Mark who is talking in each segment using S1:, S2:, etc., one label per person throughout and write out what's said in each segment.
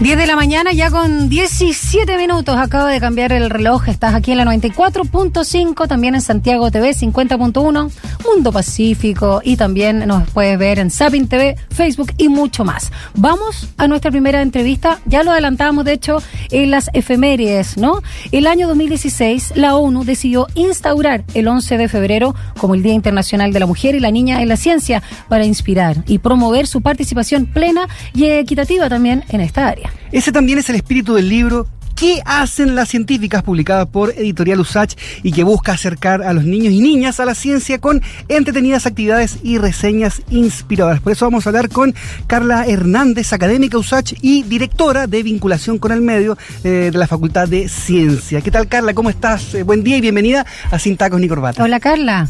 S1: 10 de la mañana, ya con 17 minutos. Acaba de cambiar el reloj. Estás aquí en la 94.5, también en Santiago TV 50.1, Mundo Pacífico y también nos puedes ver en Sapin TV, Facebook y mucho más. Vamos a nuestra primera entrevista. Ya lo adelantábamos, de hecho, en las efemérides, ¿no? El año 2016, la ONU decidió instaurar el 11 de febrero como el Día Internacional de la Mujer y la Niña en la Ciencia para inspirar y promover su participación plena y equitativa también en esta área.
S2: Ese también es el espíritu del libro ¿Qué hacen las científicas? publicada por Editorial Usach y que busca acercar a los niños y niñas a la ciencia con entretenidas actividades y reseñas inspiradoras. Por eso vamos a hablar con Carla Hernández, académica Usach y directora de vinculación con el medio eh, de la Facultad de Ciencia. ¿Qué tal Carla? ¿Cómo estás? Eh, buen día y bienvenida a Sin Tacos ni Corbata.
S1: Hola Carla.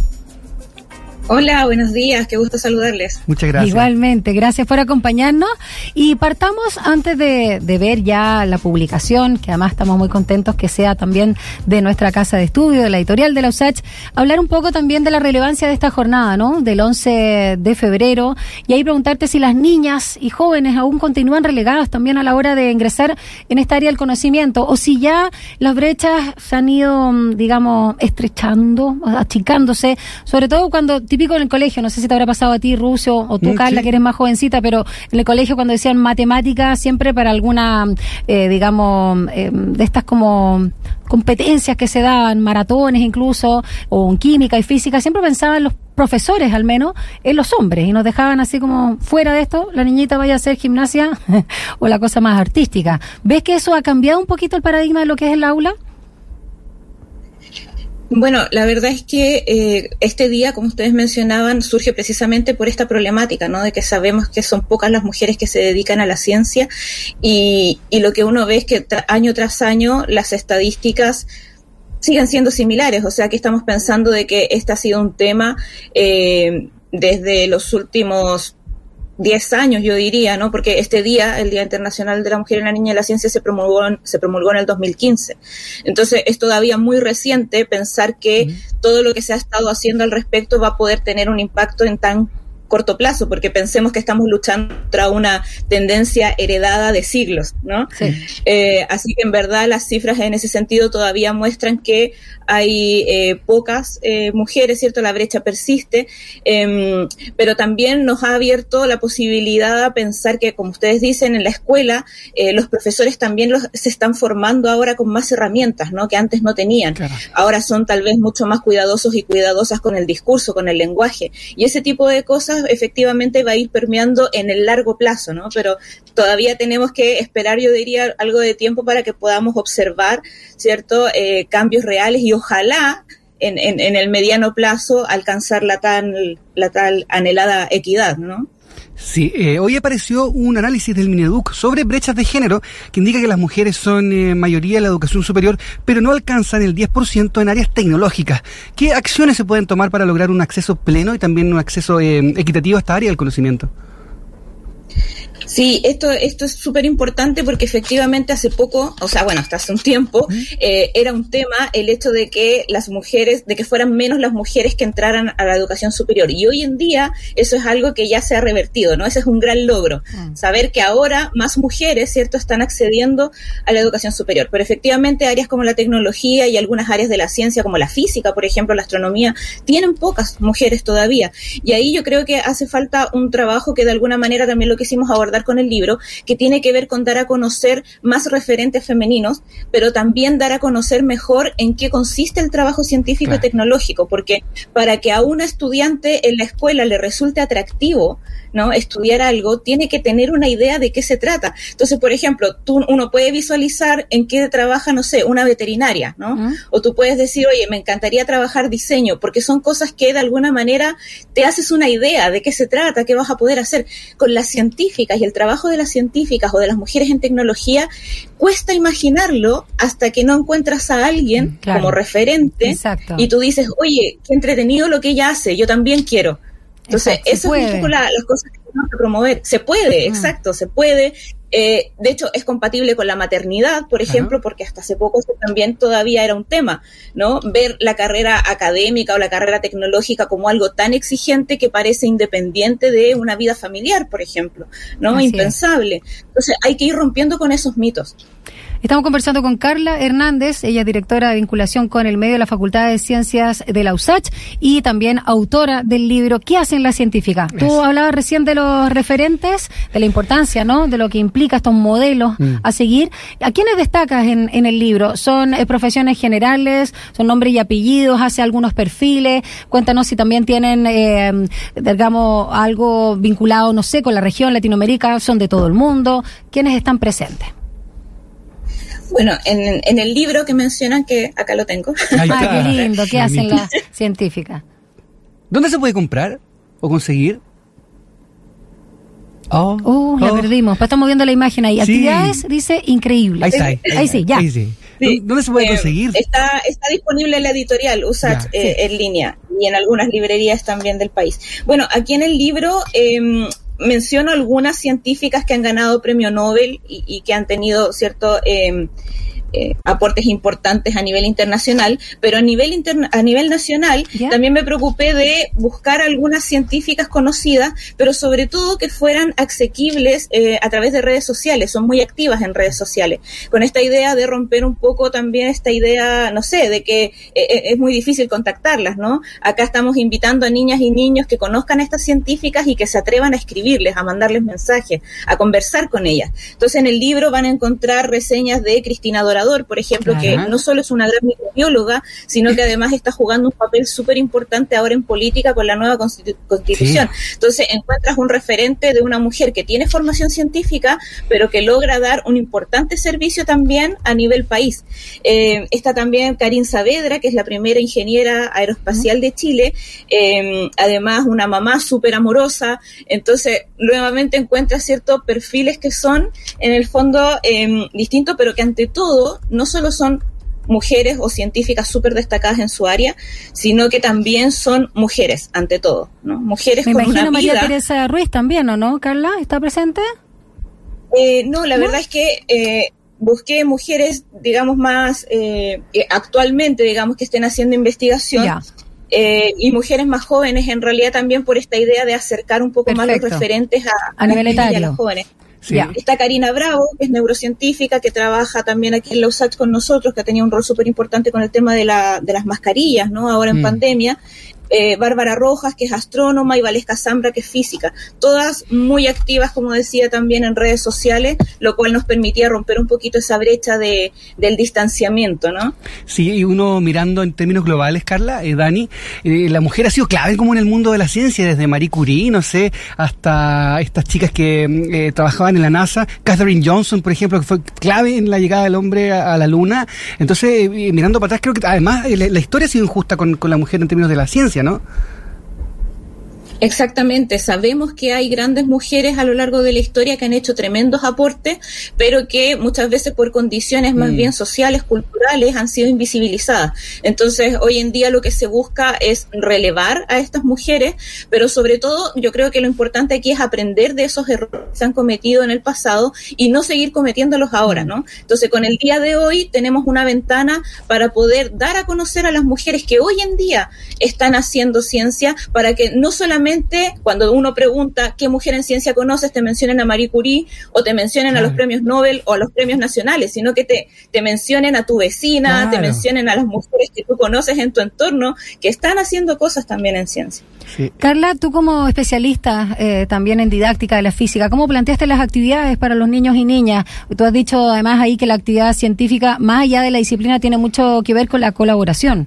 S3: Hola, buenos días, qué gusto saludarles.
S2: Muchas gracias.
S1: Igualmente, gracias por acompañarnos. Y partamos antes de, ver ya la publicación, que además estamos muy contentos que sea también de nuestra casa de estudio, de la editorial de la USACH, hablar un poco también de la relevancia de esta jornada, ¿no? Del 11 de febrero. Y ahí preguntarte si las niñas y jóvenes aún continúan relegadas también a la hora de ingresar en esta área del conocimiento, o si ya las brechas se han ido, digamos, estrechando, achicándose, sobre todo cuando típico en el colegio, no sé si te habrá pasado a ti, Rusio, o tú, mm, Carla, que eres más jovencita, pero en el colegio cuando decían matemáticas, siempre para alguna, eh, digamos, eh, de estas como competencias que se daban, maratones incluso, o en química y física, siempre pensaban los profesores al menos en los hombres y nos dejaban así como fuera de esto, la niñita vaya a hacer gimnasia o la cosa más artística. ¿Ves que eso ha cambiado un poquito el paradigma de lo que es el aula?
S3: Bueno, la verdad es que eh, este día, como ustedes mencionaban, surge precisamente por esta problemática, ¿no? De que sabemos que son pocas las mujeres que se dedican a la ciencia y, y lo que uno ve es que año tras año las estadísticas siguen siendo similares, o sea que estamos pensando de que este ha sido un tema eh, desde los últimos 10 años, yo diría, ¿no? Porque este día, el Día Internacional de la Mujer y la Niña y la Ciencia, se promulgó, en, se promulgó en el 2015. Entonces, es todavía muy reciente pensar que todo lo que se ha estado haciendo al respecto va a poder tener un impacto en tan corto plazo, porque pensemos que estamos luchando contra una tendencia heredada de siglos, ¿no? Eh, así que en verdad las cifras en ese sentido todavía muestran que hay eh, pocas eh, mujeres, ¿cierto? La brecha persiste, em, pero también nos ha abierto la posibilidad de pensar que, como ustedes dicen, en la escuela los profesores también los, se están formando ahora con más herramientas, ¿no? Que antes no tenían. Ahora son tal vez mucho más cuidadosos y cuidadosas con el discurso, con el lenguaje. Y ese tipo de cosas efectivamente va a ir permeando en el largo plazo, ¿no? Pero todavía tenemos que esperar, yo diría, algo de tiempo para que podamos observar, ¿cierto?, eh, cambios reales y ojalá en, en, el mediano plazo alcanzar la tan la tal anhelada equidad, ¿no?
S2: Sí, eh, hoy apareció un análisis del Mineduc sobre brechas de género que indica que las mujeres son eh, mayoría en la educación superior, pero no alcanzan el 10% en áreas tecnológicas. ¿Qué acciones se pueden tomar para lograr un acceso pleno y también un acceso eh, equitativo a esta área del conocimiento?
S3: Sí, esto, esto es súper importante porque efectivamente hace poco, o sea, bueno, hasta hace un tiempo, eh, era un tema el hecho de que las mujeres, de que fueran menos las mujeres que entraran a la educación superior. Y hoy en día eso es algo que ya se ha revertido, ¿no? Ese es un gran logro. Mm. Saber que ahora más mujeres, ¿cierto?, están accediendo a la educación superior. Pero efectivamente áreas como la tecnología y algunas áreas de la ciencia, como la física, por ejemplo, la astronomía, tienen pocas mujeres todavía. Y ahí yo creo que hace falta un trabajo que de alguna manera también lo quisimos abordar con el libro, que tiene que ver con dar a conocer más referentes femeninos, pero también dar a conocer mejor en qué consiste el trabajo científico y tecnológico, porque para que a un estudiante en la escuela le resulte atractivo, ¿no? Estudiar algo, tiene que tener una idea de qué se trata. Entonces, por ejemplo, tú, uno puede visualizar en qué trabaja, no sé, una veterinaria, ¿no? O tú puedes decir, oye, me encantaría trabajar diseño, porque son cosas que de alguna manera te haces una idea de qué se trata, qué vas a poder hacer. Con las científicas y el trabajo de las científicas o de las mujeres en tecnología, cuesta imaginarlo hasta que no encuentras a alguien como referente y tú dices, oye, qué entretenido lo que ella hace, yo también quiero. Entonces, eso es un poco las cosas que tenemos que promover. Se puede, exacto, se puede. eh, de hecho, es compatible con la maternidad, por ejemplo, porque hasta hace poco eso también todavía era un tema, ¿no? Ver la carrera académica o la carrera tecnológica como algo tan exigente que parece independiente de una vida familiar, por ejemplo, ¿no? Impensable. Entonces, hay que ir rompiendo con esos mitos.
S1: Estamos conversando con Carla Hernández, ella es directora de vinculación con el medio de la Facultad de Ciencias de la USACH y también autora del libro ¿Qué hacen las científicas? Tú hablabas recién de los referentes, de la importancia, ¿no? De lo que implica estos modelos mm. a seguir. ¿A quiénes destacas en, en el libro? ¿Son eh, profesiones generales? ¿Son nombres y apellidos? ¿Hace algunos perfiles? Cuéntanos si también tienen, eh, digamos, algo vinculado, no sé, con la región Latinoamérica, son de todo el mundo. ¿Quiénes están presentes?
S3: Bueno, en, en, el libro que mencionan, que acá lo tengo.
S1: Ah, qué lindo, ¿qué hacen las científicas?
S2: ¿Dónde se puede comprar o conseguir?
S1: Oh, uh, la oh. perdimos. Pues estamos viendo la imagen ahí. Actividades, dice, increíble.
S2: Ahí está. Ahí, sí, ya. ¿Dónde se puede eh, conseguir?
S3: Está, está disponible en la editorial USAT eh, en línea y en algunas librerías también del país. Bueno, aquí en el libro eh, menciono algunas científicas que han ganado premio Nobel y, y que han tenido cierto eh, eh, aportes importantes a nivel internacional, pero a nivel, interna a nivel nacional también me preocupé de buscar algunas científicas conocidas, pero sobre todo que fueran asequibles eh, a través de redes sociales, son muy activas en redes sociales, con esta idea de romper un poco también esta idea, no sé, de que eh, es muy difícil contactarlas, ¿no? Acá estamos invitando a niñas y niños que conozcan a estas científicas y que se atrevan a escribirles, a mandarles mensajes, a conversar con ellas. Entonces en el libro van a encontrar reseñas de Cristina Dorado por ejemplo, que no solo es una gran microbióloga, sino que además está jugando un papel súper importante ahora en política con la nueva constitución. Entonces, encuentras un referente de una mujer que tiene formación científica, pero que logra dar un importante servicio también a nivel país. Eh, está también Karin Saavedra, que es la primera ingeniera aeroespacial de Chile, eh, además una mamá súper amorosa. Entonces, nuevamente encuentras ciertos perfiles que son, en el fondo, eh, distintos, pero que ante todo no solo son mujeres o científicas súper destacadas en su área, sino que también son mujeres, ante todo, ¿no? Mujeres
S1: Me imagino María Teresa Ruiz también, ¿o no, Carla? ¿Está presente?
S3: Eh, no, la verdad es que eh, busqué mujeres, digamos, más eh, actualmente, digamos, que estén haciendo investigación. y mujeres más jóvenes, en realidad también por esta idea de acercar un poco más los referentes a,
S1: a, nivel etario.
S3: a las jóvenes. Está Karina Bravo, que es neurocientífica, que trabaja también aquí en la USACH con nosotros, que ha tenido un rol súper importante con el tema de, la, de las mascarillas, ¿no? Ahora en mm. pandemia eh, Bárbara Rojas, que es astrónoma, y Valesca Zambra, que es física. Todas muy activas, como decía, también en redes sociales, lo cual nos permitía romper un poquito esa brecha de, del distanciamiento, ¿no?
S2: Sí, y uno mirando en términos globales, Carla, eh, Dani, eh, la mujer ha sido clave como en el mundo de la ciencia, desde Marie Curie, no sé, hasta estas chicas que mm, eh, trabajaban en la NASA, Katherine Johnson, por ejemplo, que fue clave en la llegada del hombre a, la Luna. Entonces, mirando para atrás, creo que además la, la historia ha sido injusta con, con la mujer en términos de la ciencia. ¿No?
S3: Exactamente, sabemos que hay grandes mujeres a lo largo de la historia que han hecho tremendos aportes, pero que muchas veces por condiciones más mm. bien sociales, culturales, han sido invisibilizadas. Entonces, hoy en día lo que se busca es relevar a estas mujeres, pero sobre todo yo creo que lo importante aquí es aprender de esos errores que se han cometido en el pasado y no seguir cometiéndolos ahora, ¿no? Entonces, con el día de hoy tenemos una ventana para poder dar a conocer a las mujeres que hoy en día están haciendo ciencia para que no solamente cuando uno pregunta qué mujer en ciencia conoces, te mencionen a Marie Curie o te mencionen a los premios Nobel o a los premios nacionales, sino que te, te mencionen a tu vecina, te mencionen a las mujeres que tú conoces en tu entorno, que están haciendo cosas también en ciencia.
S1: Carla, tú como especialista eh, también en didáctica de la física, ¿cómo planteaste las actividades para los niños y niñas? Tú has dicho además ahí que la actividad científica, más allá de la disciplina, tiene mucho que ver con la colaboración.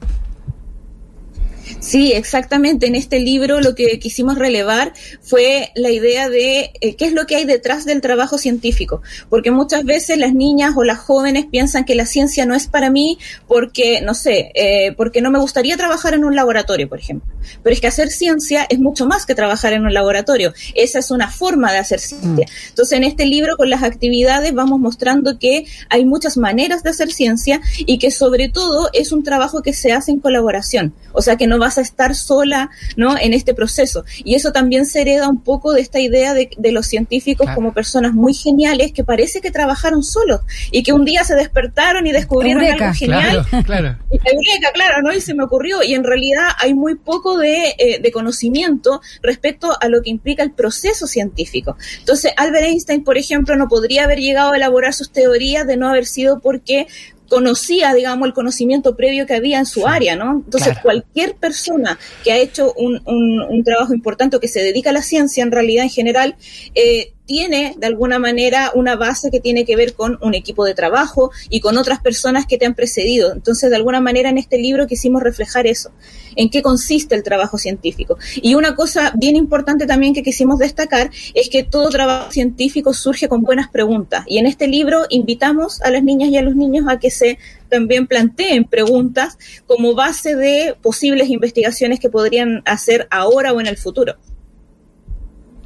S3: Sí, exactamente. En este libro lo que quisimos relevar fue la idea de eh, qué es lo que hay detrás del trabajo científico, porque muchas veces las niñas o las jóvenes piensan que la ciencia no es para mí porque, no sé, eh, porque no me gustaría trabajar en un laboratorio, por ejemplo. Pero es que hacer ciencia es mucho más que trabajar en un laboratorio. Esa es una forma de hacer ciencia. Mm. Entonces, en este libro, con las actividades, vamos mostrando que hay muchas maneras de hacer ciencia y que sobre todo es un trabajo que se hace en colaboración. O sea, que no vas a estar sola, ¿no? En este proceso. Y eso también se hereda un poco de esta idea de, los científicos como personas muy geniales que parece que trabajaron solos y que un día se despertaron y descubrieron algo genial. Claro, claro. Eureka, claro, ¿no? Y se me ocurrió. Y en realidad hay muy poco de, eh, de conocimiento respecto a lo que implica el proceso científico. Entonces, Albert Einstein, por ejemplo, no podría haber llegado a elaborar sus teorías de no haber sido porque conocía, digamos, el conocimiento previo que había en su área, ¿no? Entonces, cualquier persona que ha hecho un, un, un, trabajo importante o que se dedica a la ciencia, en realidad, en general, eh, tiene de alguna manera una base que tiene que ver con un equipo de trabajo y con otras personas que te han precedido. Entonces, de alguna manera en este libro quisimos reflejar eso, en qué consiste el trabajo científico. Y una cosa bien importante también que quisimos destacar es que todo trabajo científico surge con buenas preguntas. Y en este libro invitamos a las niñas y a los niños a que se también planteen preguntas como base de posibles investigaciones que podrían hacer ahora o en el futuro.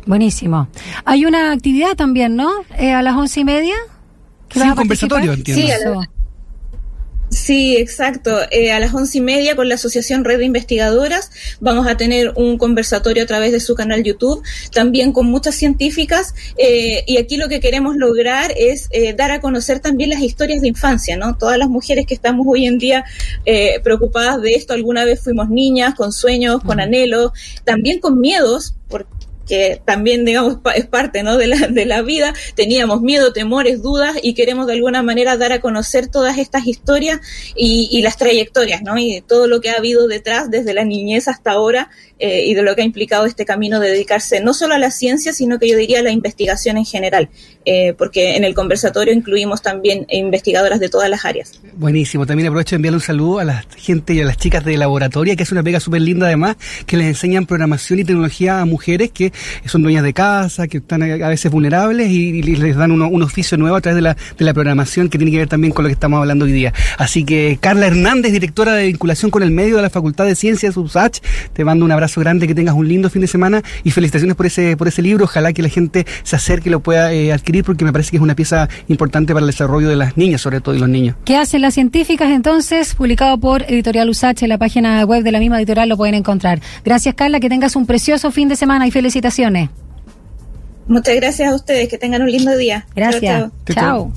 S1: Buenísimo. Hay una actividad también, ¿no? Eh, a las once y media.
S2: Sí, un conversatorio, entiendo.
S3: Sí, exacto. Eh, a las once y media con la Asociación Red de Investigadoras vamos a tener un conversatorio a través de su canal YouTube, también con muchas científicas. Eh, y aquí lo que queremos lograr es eh, dar a conocer también las historias de infancia, ¿no? Todas las mujeres que estamos hoy en día eh, preocupadas de esto, alguna vez fuimos niñas, con sueños, con anhelos, también con miedos, porque que también, digamos, es parte ¿no? de, la, de la vida, teníamos miedo, temores, dudas y queremos de alguna manera dar a conocer todas estas historias y, y las trayectorias, ¿no? Y todo lo que ha habido detrás desde la niñez hasta ahora eh, y de lo que ha implicado este camino de dedicarse no solo a la ciencia, sino que yo diría a la investigación en general, eh, porque en el conversatorio incluimos también investigadoras de todas las áreas.
S2: Buenísimo, también aprovecho de enviarle un saludo a la gente y a las chicas de laboratorio, que es una pega súper linda además, que les enseñan programación y tecnología a mujeres que son dueñas de casa, que están a veces vulnerables y, les dan un oficio nuevo a través de la, de la programación que tiene que ver también con lo que estamos hablando hoy día. Así que Carla Hernández, directora de vinculación con el medio de la Facultad de Ciencias USACH, te mando un abrazo grande, que tengas un lindo fin de semana y felicitaciones por ese, por ese libro. Ojalá que la gente se acerque y lo pueda eh, adquirir porque me parece que es una pieza importante para el desarrollo de las niñas, sobre todo, y los niños.
S1: ¿Qué hacen las científicas entonces? Publicado por Editorial USACH en la página web de la misma editorial lo pueden encontrar. Gracias, Carla, que tengas un precioso fin de semana y felicitaciones.
S3: Muchas gracias a ustedes, que tengan un lindo día.
S1: Gracias. chao.